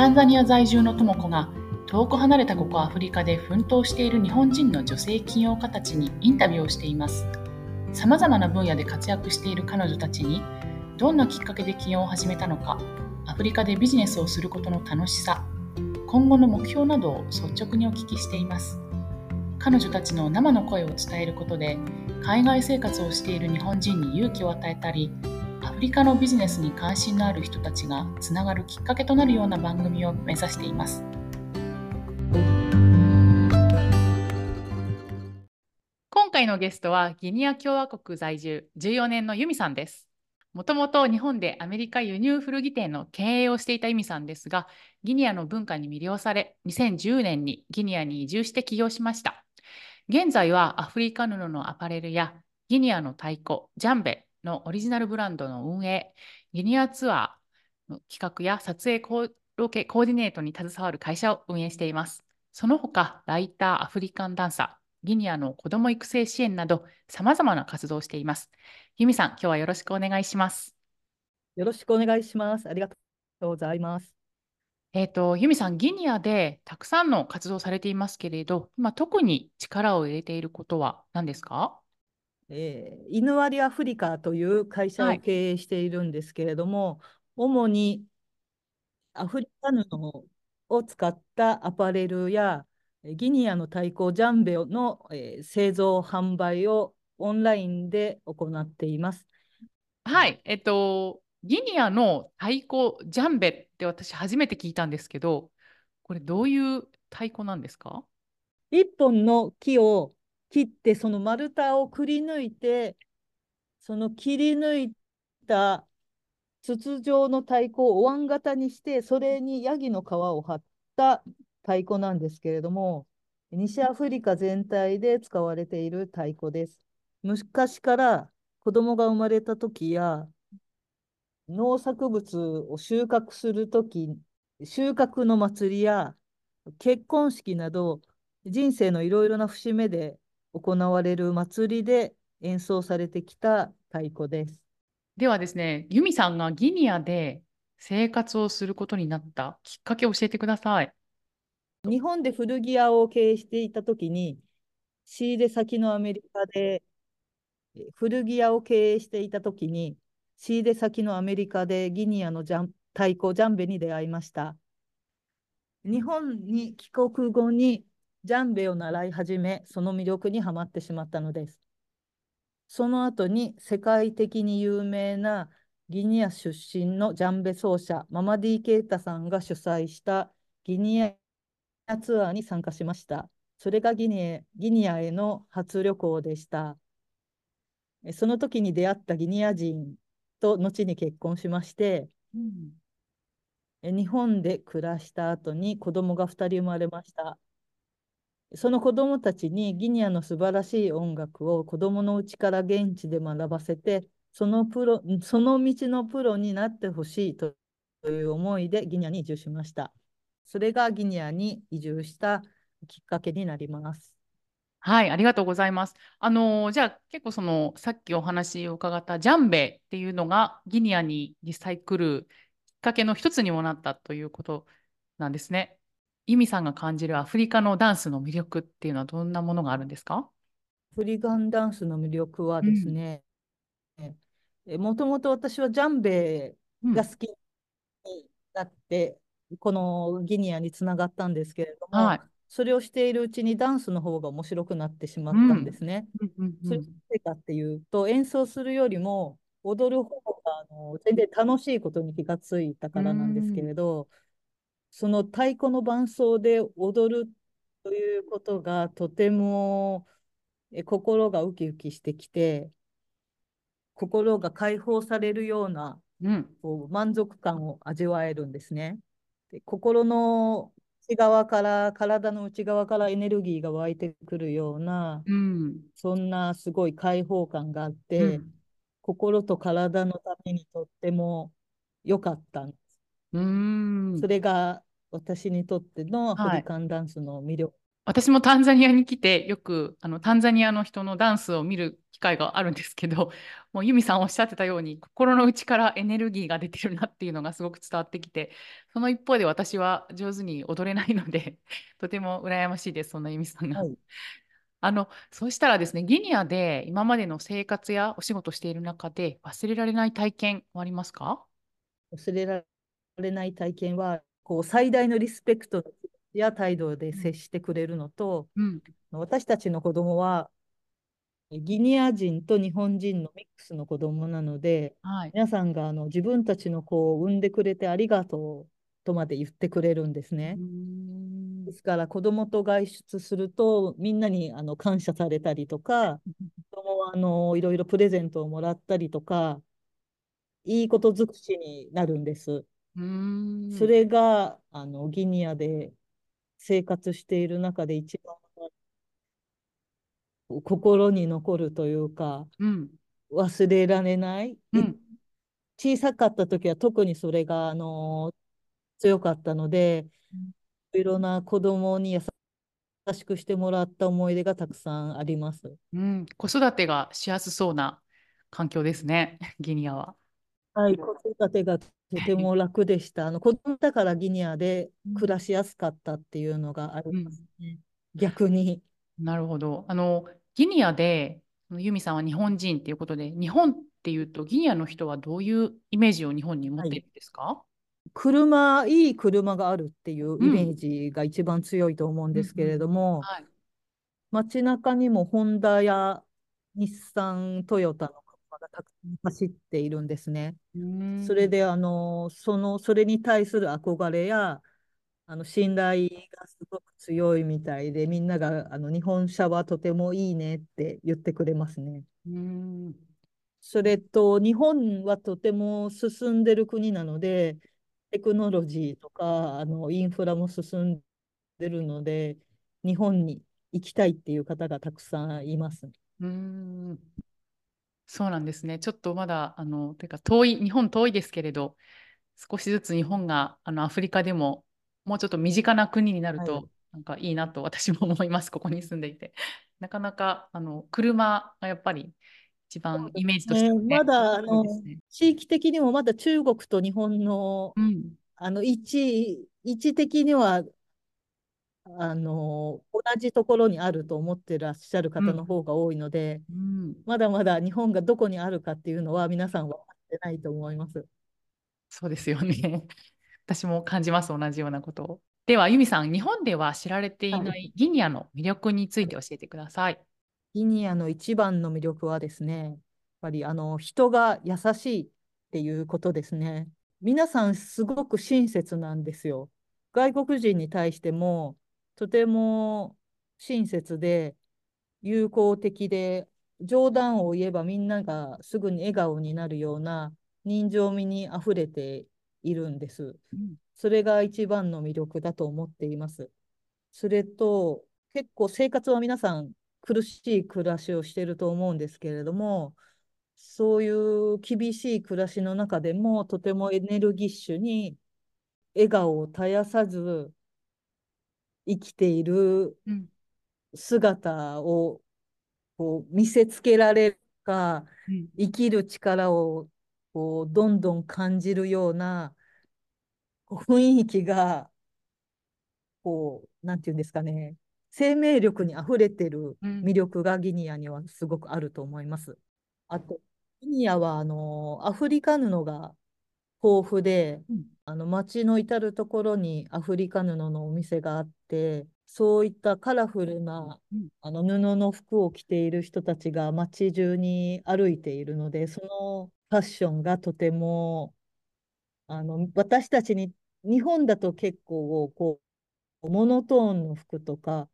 タンザニア在住の智子が遠く離れたここアフリカで奮闘している日本人の女性起業家たちにインタビューをしています。さまざまな分野で活躍している彼女たちにどんなきっかけで起業を始めたのかアフリカでビジネスをすることの楽しさ今後の目標などを率直にお聞きしています。彼女たちの生の声を伝えることで海外生活をしている日本人に勇気を与えたりリカのビジネスに関心のある人たちがつながるきっかけとなるような番組を目指しています。今回のゲストはギニア共和国在住14年のユミさんです。もともと日本でアメリカ輸入古着店の経営をしていたユミさんですがギニアの文化に魅了され2010年にギニアに移住して起業しました。現在はアフリカ布のアパレルやギニアの太鼓、ジャンベのオリジナルブランドの運営、ギニアツアーの企画や撮影ロケコーディネートに携わる会社を運営しています。その他、ライター、アフリカンダンサー、ギニアの子ども育成支援など、さまざまな活動をしています。ユミさん、今日はよろしくお願いします。よろしくお願いします。ありがとうございます。えっ、ー、と、ユミさん、ギニアでたくさんの活動をされていますけれど、今特に力を入れていることは何ですか？えー、イヌワリアフリカという会社を経営しているんですけれども、はい、主にアフリカ布を使ったアパレルやギニアの太鼓ジャンベの、えー、製造販売をオンラインで行っています。はい、えっと、ギニアの太鼓ジャンベって私初めて聞いたんですけど、これどういう太鼓なんですか？一本の木を切ってその丸太をくり抜いてその切り抜いた筒状の太鼓をお椀型にしてそれにヤギの皮を張った太鼓なんですけれども西アフリカ全体で使われている太鼓です。昔から子供が生まれた時や農作物を収穫するとき、収穫の祭りや結婚式など、人生のいろいろな節目で行われる祭りで演奏されてきた太鼓です。ではですね、ユミさんがギニアで生活をすることになったきっかけを教えてください。日本で古着屋を経営していたときに、仕入れ先のアメリカで古着屋を経営していたときに、仕入れ先のアメリカでギニアのジャン太鼓ジャンベに出会いました。日本に帰国後にジャンベを習い始め、その魅力にはまってしまったのです。その後に世界的に有名なギニア出身のジャンベ奏者、ママディ・ケイタさんが主催したギニアツアーに参加しました。それがギニアギニアへの初旅行でした。その時に出会ったギニア人と後に結婚しまして、うん、日本で暮らした後に子供が2人生まれました。その子供たちにギニアの素晴らしい音楽を子供のうちから現地で学ばせて、そのプロその道のプロになってほしいという思いでギニアに移住しました。それがギニアに移住したきっかけになります。はい、ありがとうございます。あのじゃあ結構そのさっきお話を伺ったジャンベっていうのがギニアにリサイクルきっかけの一つにもなったということなんですね。ユミさんが感じるアフリカのダンスの魅力っていうのはどんなものがあるんですか？アフリカンダンスの魅力はですね、うん、もともと私はジャンベが好きになって、うん、このギニアにつながったんですけれども、はい。それをしているうちにダンスの方が面白くなってしまったんですね。それなかっていうと演奏するよりも踊る方があの全然楽しいことに気がついたからなんですけれど、その太鼓の伴奏で踊るということがとても心がウキウキしてきて心が解放されるような、うん、こう満足感を味わえるんですね。で心の内側から体の内側からエネルギーが湧いてくるような、うん、そんなすごい開放感があって、うん、心と体のためにとっても良かったん。うんそれが私にとってのアフリカンダンスの魅力私もタンザニアに来て、よくあのタンザニアの人のダンスを見る機会があるんですけど、もうユミさんおっしゃってたように、心の内からエネルギーが出てるなっていうのがすごく伝わってきて、その一方で私は上手に踊れないので、とても羨ましいです、そんなユミさんが。はい。あの、そうしたらですね、ギニアで今までの生活やお仕事している中で忘れられない体験はありますか？忘れられない体験は、こう最大のリスペクトや態度で接してくれるのと、うん。私たちの子供はギニア人と日本人のミックスの子供なので、はい。皆さんがあの自分たちの子を産んでくれてありがとうとまで言ってくれるんですね。ん。ですから子供と外出するとみんなにあの感謝されたりとか、子供はあのいろいろプレゼントをもらったりとか、いいこと尽くしになるんです。うーん。それがあのギニアで生活している中で一番心に残るというか、うん。忘れられない。いうん。小さかった時は特にそれがあの強かったので、いろんな子供に優しくしてもらった思い出がたくさんあります。うん。子育てがしやすそうな環境ですね、ギニアは。はい、子育てがとても楽でした。あの子供だからギニアで暮らしやすかったっていうのがありうん。ますね。逆に。なるほど。あの、ギニアで、ユミさんは日本人っていうことで、日本っていうと、ギニアの人はどういうイメージを日本に持っはい。ているんですか？車、いい車があるっていううん。イメージが一番強いと思うん。ですけれども、はい。街中にもホンダや日産、トヨタのたくさん走っているんですね。それで、あの、その、それに対する憧れや、あの、信頼がすごく強いみたいで、みんなが、あの、日本車はとてもいいねって言ってくれますね。うーん。それと、日本はとても進んでる国なので、テクノロジーとか、あの、インフラも進んでるので、日本に行きたいっていう方がたくさんいます。うーん。そうなんですね。ちょっとまだ、あの、というか遠い、日本遠いですけれど、少しずつ日本があのアフリカでももうちょっと身近な国になるはい。と、なんかいいなと私も思います、ここに住んでいて。なかなかあの車がやっぱり一番イメージとしてね、はね、まだ、あの、ね。地域的にもまだ中国と日本の、うん。あの、位置、位置的には、あの、同じところにあると思ってらっしゃる方のうん。方が多いので、うん。まだまだ日本がどこにあるかっていうのは皆さん分かってないと思います。そうですよね。私も感じます、同じようなことを。では、ユミさん、日本では知られていなはい。いギニアの魅力について教えてください。ギニアの一番の魅力はですね、やっぱりあの人が優しいっていうことですね。皆さんすごく親切なんですよ。外国人に対してもとても親切で友好的で冗談を言えばみんながすぐに笑顔になるような人情味にあふれているんです。うん。それが一番の魅力だと思っています。それと、結構生活は皆さん苦しい暮らしをしていると思うんですけれども、そういう厳しい暮らしの中でもとてもエネルギッシュに笑顔を絶やさず生きているうん。姿をこう見せつけられるか、うん。生きる力をこうどんどん感じるような雰囲気がこう、なんていうんですかね、生命力にあふれてるうん。魅力がギニアにはすごくあると思います。あと、ギニアはあのアフリカ布が豊富で、うん。あの街の至る所にアフリカ布のお店があって、そういったカラフルなうん。あの布の服を着ている人たちが街中に歩いているので、そのファッションがとてもあの私たちに日本だと結構こうモノトーンの服とか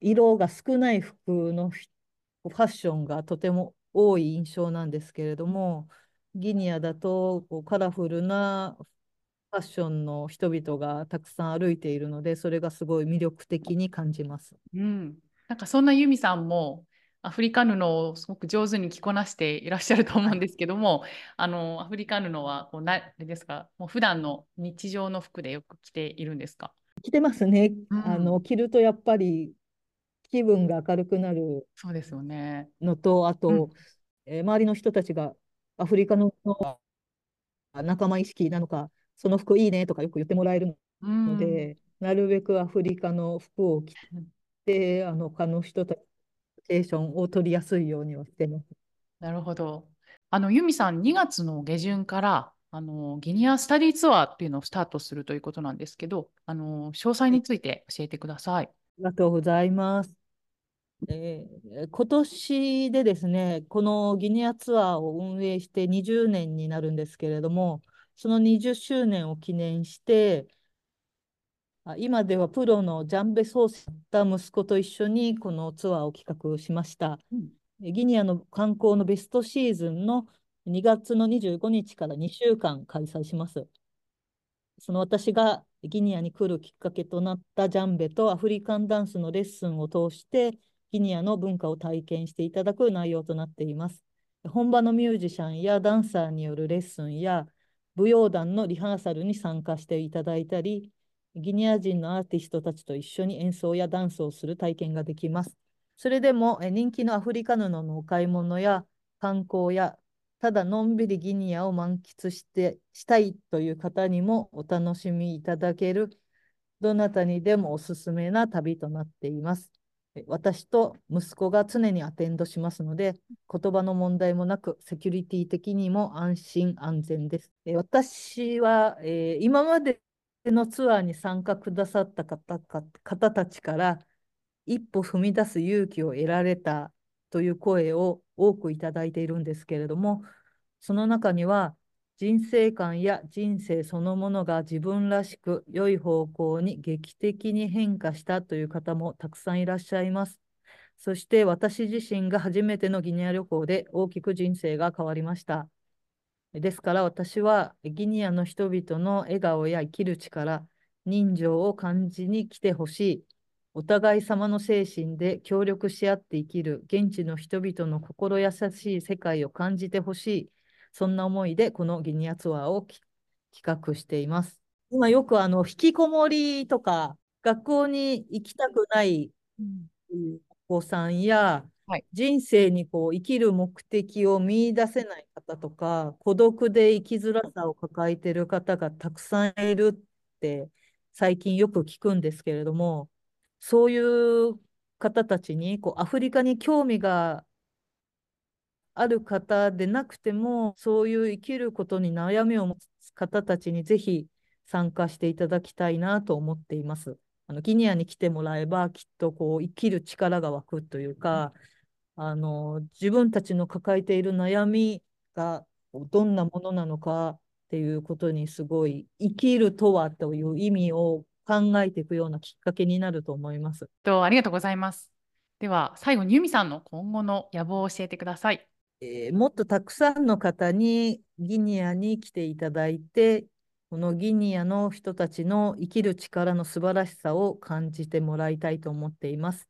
色が少ない服のファッションがとても多い印象なんですけれども、ギニアだとこうカラフルなファッションの人々がたくさん歩いているので、それがすごい魅力的に感じます。うん。なんかそんなユミさんもアフリカ布をすごく上手に着こなしていらっしゃると思はい。うんですけども、あのアフリカ布はこうな、ですか、もう普段の日常の服でよく着ているんですか？着てますね。うんあの、着るとやっぱり気分が明るくなるそうですよね。のと、あうんと、えー周りの人たちがアフリカの仲間意識なのか、その服いいねとかよく言ってもらえるうん。ので、なるべくアフリカの服を着て、あの、他の人たちとコミュニケーションを取りやすいようにはしてます。なるほど。あの、ユミさん、2月の下旬から、あの、ギニアスタディツアーっていうのをスタートするということなんですけど、あの、詳細について教えてください。ありがとうございます。えー今年でですね、このギニアツアーを運営して20年になるんですけれども、その20周年を記念して、あ今ではプロのジャンベソースだった息子と一緒にこのツアーを企画しました。うんえギニアの観光のベストシーズンの2月の25日から2週間開催します。その私がギニアに来るきっかけとなったジャンベとアフリカンダンスのレッスンを通してギニアの文化を体験していただく内容となっています。本場のミュージシャンやダンサーによるレッスンや舞踊団のリハーサルに参加していただいたり、ギニア人のアーティストたちと一緒に演奏やダンスをする体験ができます。それでも人気のアフリカ布のお買い物や観光やただのんびりギニアを満喫してしたいという方にもお楽しみいただけるどなたにでもおすすめな旅となっています。私と息子が常にアテンドしますので言葉の問題もなくセキュリティ的にも安心安全です。え私は、えー今までのツアーに参加くださった方か方たちから一歩踏み出す勇気を得られたという声を多くいただいているんですけれども、その中には人生観や人生そのものが自分らしく良い方向に劇的に変化したという方もたくさんいらっしゃいます。そして私自身が初めてのギニア旅行で大きく人生が変わりました。ですから私はギニアの人々の笑顔や生きる力、人情を感じに来てほしい。お互い様の精神で協力し合って生きる現地の人々の心優しい世界を感じてほしい。そんな思いでこのギニアツアーをき企画しています。今よくあの引きこもりとか学校に行きたくないお子さんや、はい人生にこう生きる目的を見出せない方とか孤独で生きづらさを抱えている方がたくさんいるって最近よく聞くんですけれどもそういう方たちにこうアフリカに興味がある方でなくてもそういう生きることに悩みを持つ方たちにぜひ参加していただきたいなと思っています。あのギニアに来てもらえばきっとこう生きる力が湧くというか、あの自分たちの抱えている悩みがどんなものなのかっていうことにすごい生きるとはという意味を考えていくようなきっかけになると思います。とありがとうございます。では、最後にユミさんの今後の野望を教えてください。えーもっとたくさんの方にギニアに来ていただいて、このギニアの人たちの生きる力の素晴らしさを感じてもらいたいと思っています。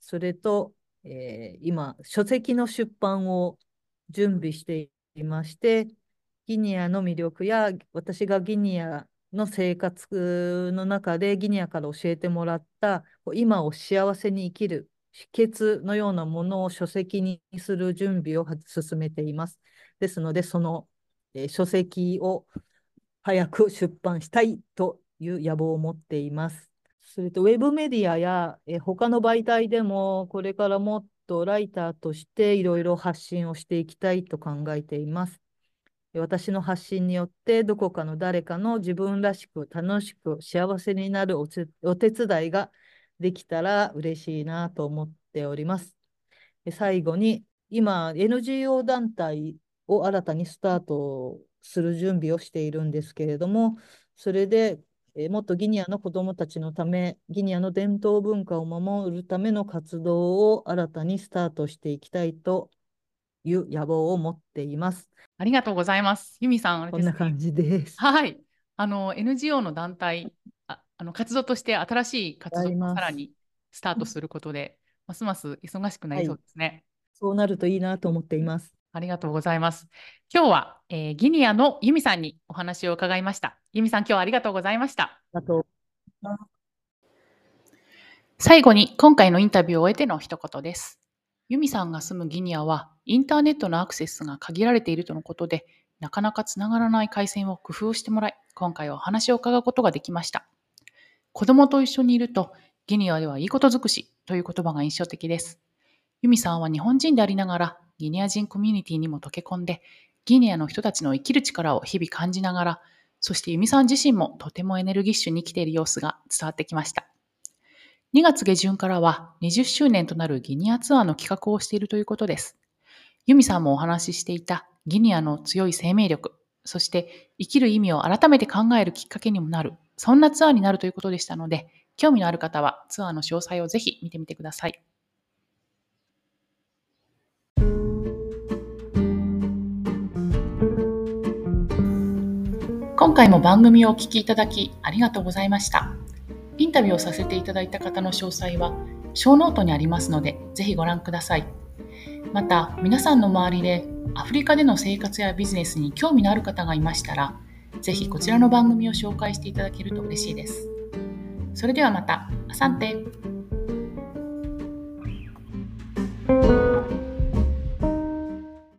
それと、えー今、書籍の出版を準備していまして、ギニアの魅力や私がギニアの生活の中でギニアから教えてもらった今を幸せに生きる秘訣のようなものを書籍にする準備を進めています。ですので、その、えー書籍を早く出版したいという野望を持っています。それと、ウェブメディアや、えー他の媒体でも、これからもっとライターとしていろいろ発信をしていきたいと考えています。私の発信によって、どこかの誰かの自分らしく楽しく幸せになるおお手伝いができたら嬉しいなと思っております。で最後に、今、NGO 団体を新たにスタートする準備をしているんですけれども、それで、えーもっとギニアの子どもたちのため、ギニアの伝統文化を守るための活動を新たにスタートしていきたいという野望を持っています。ありがとうございます。ユミさん、あれですね。こんな感じです。はい。あの、NGO の団体、ああの活動として新しい活動をさらにスタートすることで、ますます忙しくなりそうですね。そうなるといいなと思っています。ありがとうございます。今日は、えーギニアのユミさんにお話を伺いました。ユミさん、今日はありがとうございました。あと最後に今回のインタビューを終えての一言です。ユミさんが住むギニアはインターネットのアクセスが限られているとのことで、なかなかつながらない回線を工夫してもらい、今回はお話を伺うことができました。子供と一緒にいると、ギニアではいいこと尽くしという言葉が印象的です。ユミさんは日本人でありながら、ギニア人コミュニティにも溶け込んで、ギニアの人たちの生きる力を日々感じながら、そしてユミさん自身もとてもエネルギッシュに生きている様子が伝わってきました。2月下旬からは20周年となるギニアツアーの企画をしているということです。ユミさんもお話ししていたギニアの強い生命力、そして生きる意味を改めて考えるきっかけにもなる、そんなツアーになるということでしたので、興味のある方はツアーの詳細をぜひ見てみてください。今回も番組をお聴きいただきありがとうございました。インタビューをさせていただいた方の詳細は、ショーノートにありますので、ぜひご覧ください。また、皆さんの周りでアフリカでの生活やビジネスに興味のある方がいましたら、ぜひこちらの番組を紹介していただけると嬉しいです。それではまた、あさんて